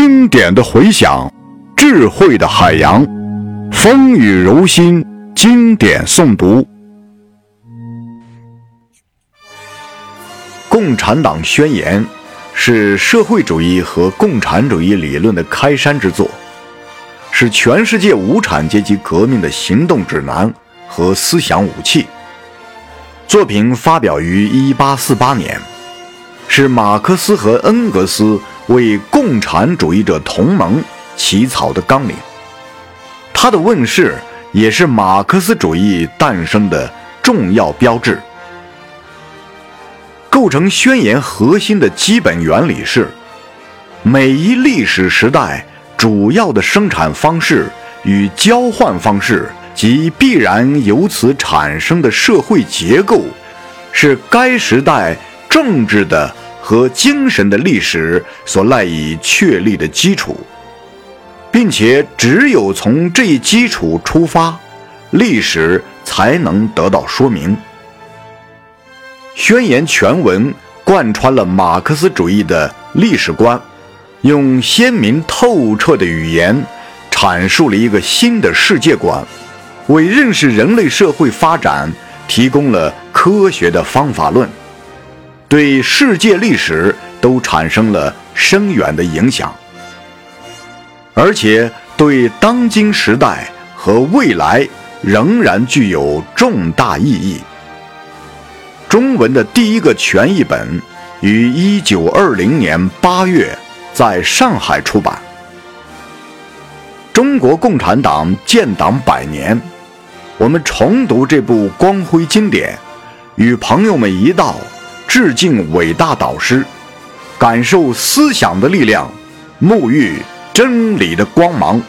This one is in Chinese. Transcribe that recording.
经典的回响，智慧的海洋，风雨柔心，经典诵读。《共产党宣言》是社会主义和共产主义理论的开山之作，是全世界无产阶级革命的行动指南和思想武器。作品发表于一八四八年，是马克思和恩格斯。为共产主义者同盟起草的纲领，它的问世也是马克思主义诞生的重要标志。构成宣言核心的基本原理是：每一历史时代主要的生产方式与交换方式及必然由此产生的社会结构，是该时代政治的。和精神的历史所赖以确立的基础，并且只有从这一基础出发，历史才能得到说明。宣言全文贯穿了马克思主义的历史观，用鲜明透彻的语言阐述了一个新的世界观，为认识人类社会发展提供了科学的方法论。对世界历史都产生了深远的影响，而且对当今时代和未来仍然具有重大意义。中文的第一个全译本于一九二零年八月在上海出版。中国共产党建党百年，我们重读这部光辉经典，与朋友们一道。致敬伟大导师，感受思想的力量，沐浴真理的光芒。